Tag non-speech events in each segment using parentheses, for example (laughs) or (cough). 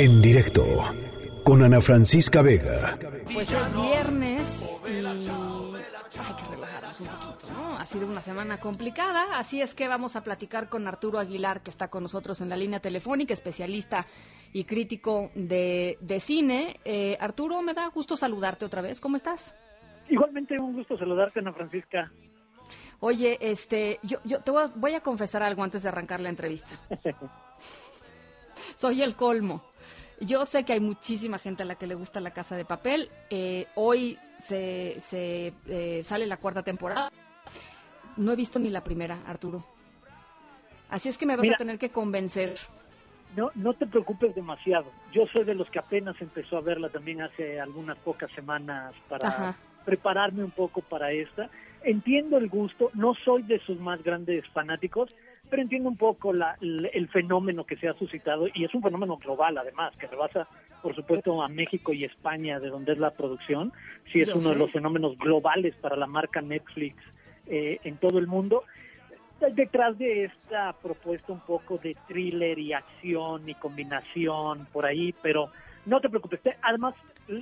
En directo con Ana Francisca Vega. Pues es viernes y hay que relajarnos un poquito, ¿no? Ha sido una semana complicada, así es que vamos a platicar con Arturo Aguilar, que está con nosotros en la línea telefónica, especialista y crítico de, de cine. Eh, Arturo, me da gusto saludarte otra vez. ¿Cómo estás? Igualmente un gusto saludarte, Ana Francisca. Oye, este, yo, yo te voy a, voy a confesar algo antes de arrancar la entrevista. (laughs) Soy el colmo. Yo sé que hay muchísima gente a la que le gusta la casa de papel. Eh, hoy se, se eh, sale la cuarta temporada. No he visto ni la primera, Arturo. Así es que me vas Mira. a tener que convencer. No, no te preocupes demasiado. Yo soy de los que apenas empezó a verla también hace algunas pocas semanas para Ajá. prepararme un poco para esta. Entiendo el gusto, no soy de sus más grandes fanáticos, pero entiendo un poco la- el, fenómeno que se ha suscitado y es un fenómeno global además, que rebasa por supuesto a México y España, de donde es la producción. Sí es Yo uno de los fenómenos globales para la marca Netflix eh, en todo el mundo. detrás de esta propuesta un poco de thriller y acción y combinación por ahí, pero no te preocupes. Además,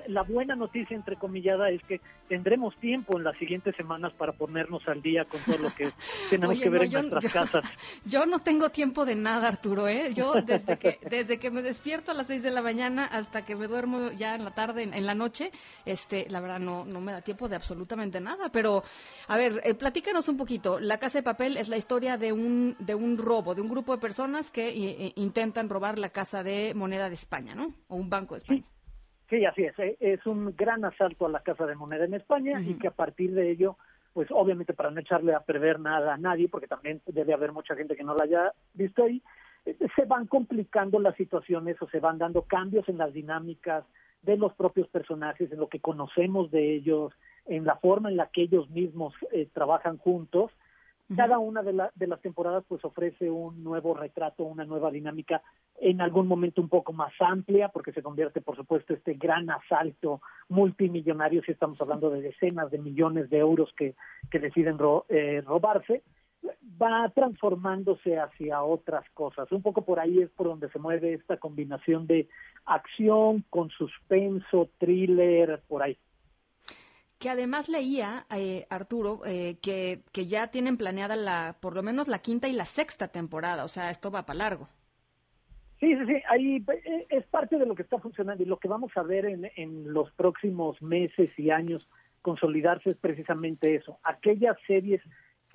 la buena noticia, entrecomillada, es que tendremos tiempo en las siguientes semanas para ponernos al día con todo lo que (laughs) tenemos Oye, que ver no, en yo- nuestras yo- casas. (laughs) Yo no tengo tiempo de nada, Arturo, ¿eh? Yo desde que, desde que me despierto a las 6 de la mañana hasta que me duermo ya en la tarde, en, en la noche, este, la verdad no, no me da tiempo de absolutamente nada. Pero, a ver, eh, platícanos un poquito. La Casa de Papel es la historia de un, de un robo, de un grupo de personas que eh, eh, intentan robar la Casa de Moneda de España, ¿no? O un banco de España. Sí, así es. eh, Es un gran asalto a la Casa de Moneda en España y que a partir de ello, pues obviamente para no echarle a perder nada a nadie, porque también debe haber mucha gente que no la haya visto ahí, eh, se van complicando las situaciones o se van dando cambios en las dinámicas de los propios personajes, en lo que conocemos de ellos, en la forma en la que ellos mismos eh, trabajan juntos. Cada una de, la- de las temporadas pues ofrece un nuevo retrato, una nueva dinámica, en algún momento un poco más amplia, porque se convierte, por supuesto, este gran asalto multimillonario, si estamos hablando de decenas de millones de euros que, que deciden eh, robarse, va transformándose hacia otras cosas. Un poco por ahí es por donde se mueve esta combinación de acción con suspenso, thriller, por ahí. Que además leía, eh, Arturo, eh, que, que ya tienen planeada la, por lo menos la quinta y la sexta temporada. O sea, esto va para largo. Sí, sí, sí, ahí eh, es parte de lo que está funcionando y lo que vamos a ver en, en los próximos meses y años consolidarse es precisamente eso, aquellas series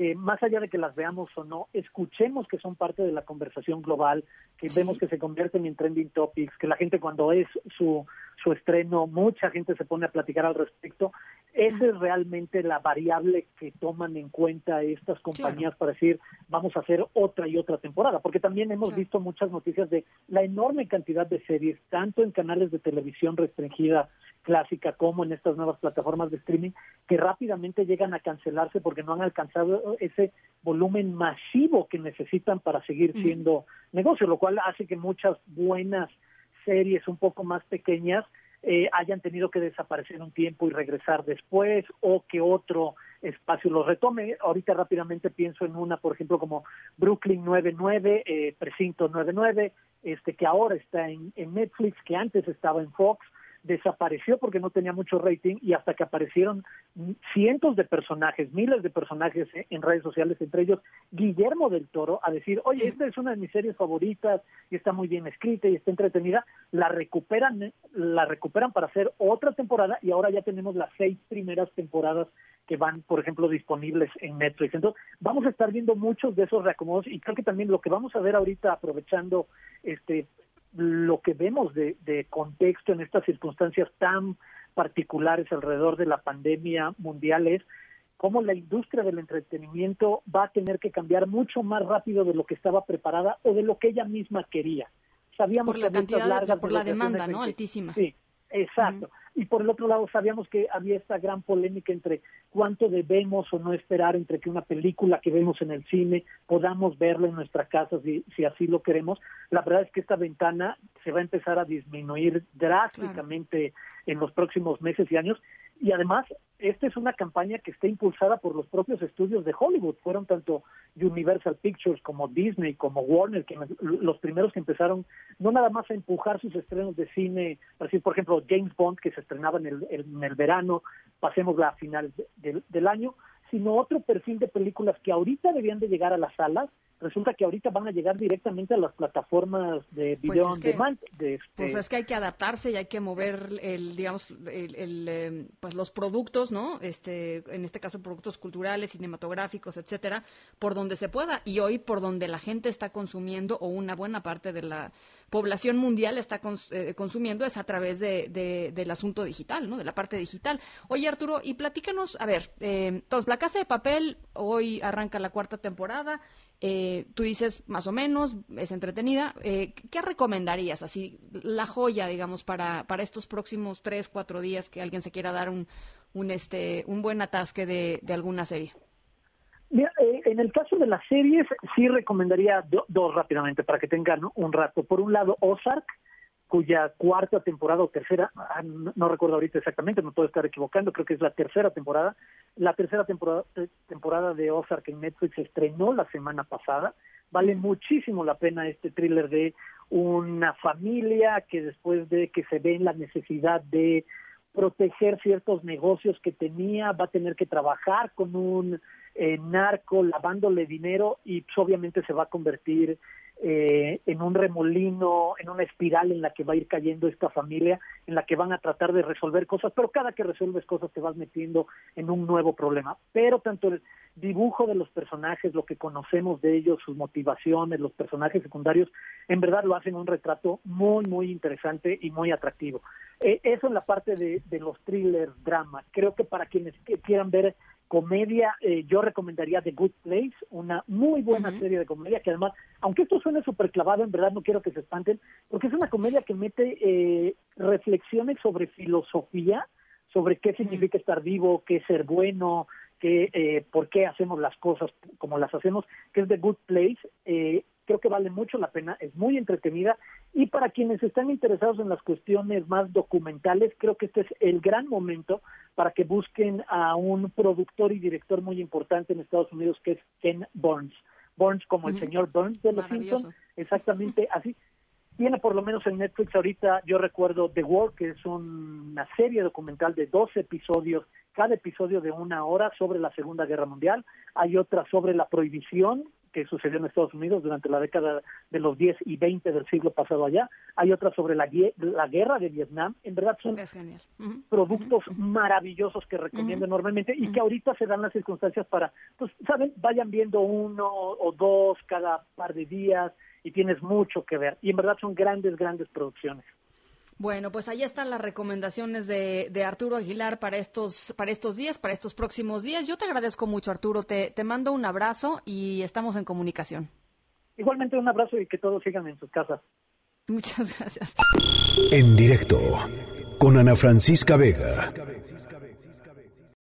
que más allá de que las veamos o no, escuchemos que son parte de la conversación global, que Sí. vemos que se convierten en trending topics, que la gente cuando es su, su estreno, mucha gente se pone a platicar al respecto. Esa es realmente la variable que toman en cuenta estas compañías para decir, vamos a hacer otra y otra temporada, porque también hemos Claro. visto muchas noticias de la enorme cantidad de series, tanto en canales de televisión restringida clásica como en estas nuevas plataformas de streaming, que rápidamente llegan a cancelarse porque no han alcanzado ese volumen masivo que necesitan para seguir Mm. siendo negocio, lo cual hace que muchas buenas series un poco más pequeñas eh, hayan tenido que desaparecer un tiempo y regresar después o que otro espacio los retome. Ahorita rápidamente pienso en una, por ejemplo, como Brooklyn 99, eh, Precinto 99, este que ahora está en, en Netflix, que antes estaba en Fox, desapareció porque no tenía mucho rating y hasta que aparecieron cientos de personajes, miles de personajes eh, en redes sociales, entre ellos Guillermo del Toro, a decir, oye, esta es una de mis series favoritas y está muy bien escrita y está entretenida, la recuperan, la recuperan para hacer otra temporada y ahora ya tenemos las seis primeras temporadas que van, por ejemplo, disponibles en Netflix. Entonces, vamos a estar viendo muchos de esos reacomodos y creo que también lo que vamos a ver ahorita, aprovechando este lo que vemos de, de contexto en estas circunstancias tan particulares alrededor de la pandemia mundial es cómo la industria del entretenimiento va a tener que cambiar mucho más rápido de lo que estaba preparada o de lo que ella misma quería. Sabíamos Por la que cantidad, largas por la demanda, ¿no? Altísima. Sí, exacto. Y por el otro lado, sabíamos que había esta gran polémica entre cuánto debemos o no esperar entre que una película que vemos en el cine podamos verla en nuestra casa si, si así lo queremos. La verdad es que esta ventana se va a empezar a disminuir drásticamente en los próximos meses y años y además esta es una campaña que está impulsada por los propios estudios de Hollywood. Fueron tanto Universal Pictures como Disney, como Warner, que los primeros que empezaron no nada más a empujar sus estrenos de cine, por ejemplo, James Bond, que se estrenaba en el, verano, pasemos la final del año, sino otro perfil de películas que ahorita debían de llegar a las salas resulta que ahorita van a llegar directamente a las plataformas de pues video on demand. De este... Pues es que hay que adaptarse y hay que mover el, digamos, el, em, pues los productos, ¿no? Este, en este caso productos culturales, cinematográficos, etcétera, por donde se pueda y hoy por donde la gente está consumiendo o una buena parte de la población mundial está eh, consumiendo es a través de, del asunto digital, ¿no? De la parte digital. Oye Arturo, y platícanos, a ver, eh, entonces la Casa de Papel hoy arranca la cuarta temporada. Eh, tú dices más o menos, es entretenida. Eh, ¿Qué recomendarías? Así, la joya, digamos, para, para estos próximos tres, cuatro días que alguien se quiera dar un, un, este, un buen atasque de, de alguna serie. Mira, eh, en el caso de las series, sí recomendaría dos rápidamente para que tengan un rato. Por un lado, Ozark, cuya cuarta temporada o tercera, ah, no, recuerdo ahorita exactamente, no puedo estar equivocando, creo que es la tercera temporada. La tercera temporada, eh, temporada de Ozark en Netflix se estrenó la semana pasada. Vale muchísimo la pena este thriller de una familia que después de que se ve en la necesidad de proteger ciertos negocios que tenía, va a tener que trabajar con un eh, narco lavándole dinero y pues, obviamente se va a convertir eh, en un remolino, en una espiral en la que va a ir cayendo esta familia, en la que van a tratar de resolver cosas, pero cada que resuelves cosas te vas metiendo en un nuevo problema. Pero tanto el dibujo de los personajes, lo que conocemos de ellos, sus motivaciones, los personajes secundarios, en verdad lo hacen un retrato muy, muy interesante y muy atractivo. Eh, eso en la parte de, de los thrillers, drama. Creo que para quienes quieran ver comedia, eh, yo recomendaría The Good Place, una muy buena serie de comedia que además, aunque esto suene súper clavado, en verdad no quiero que se espanten, porque es una comedia que mete eh, reflexiones sobre filosofía, sobre qué significa estar vivo, qué es ser bueno, qué, eh, por qué hacemos las cosas como las hacemos, que es The Good Place. Creo que vale mucho la pena, es muy entretenida y para quienes están interesados en las cuestiones más documentales, creo que este es el gran momento para que busquen a un productor y director muy importante en Estados Unidos que es Ken Burns. Burns como el señor Burns de Los Simpsons, exactamente así. Tiene por lo menos en Netflix ahorita, yo recuerdo The War, que es una serie documental de 12 episodios, cada episodio de una hora sobre la Segunda Guerra Mundial. Hay otra sobre la prohibición que sucedió en Estados Unidos durante la década de los 10 y 20 del siglo pasado allá. Hay otra sobre la, la guerra de Vietnam. En verdad son productos maravillosos que recomiendo enormemente y que ahorita se dan las circunstancias para, pues, ¿saben? Vayan viendo uno o dos cada par de días y tienes mucho que ver. Y en verdad son grandes, grandes producciones. Bueno, pues ahí están las recomendaciones de, de, Arturo Aguilar para estos, para estos días, para estos próximos días. Yo te agradezco mucho, Arturo. Te, te mando un abrazo y estamos en comunicación. Igualmente un abrazo y que todos sigan en sus casas. Muchas (laughs) gracias. En directo con Ana Francisca Vega.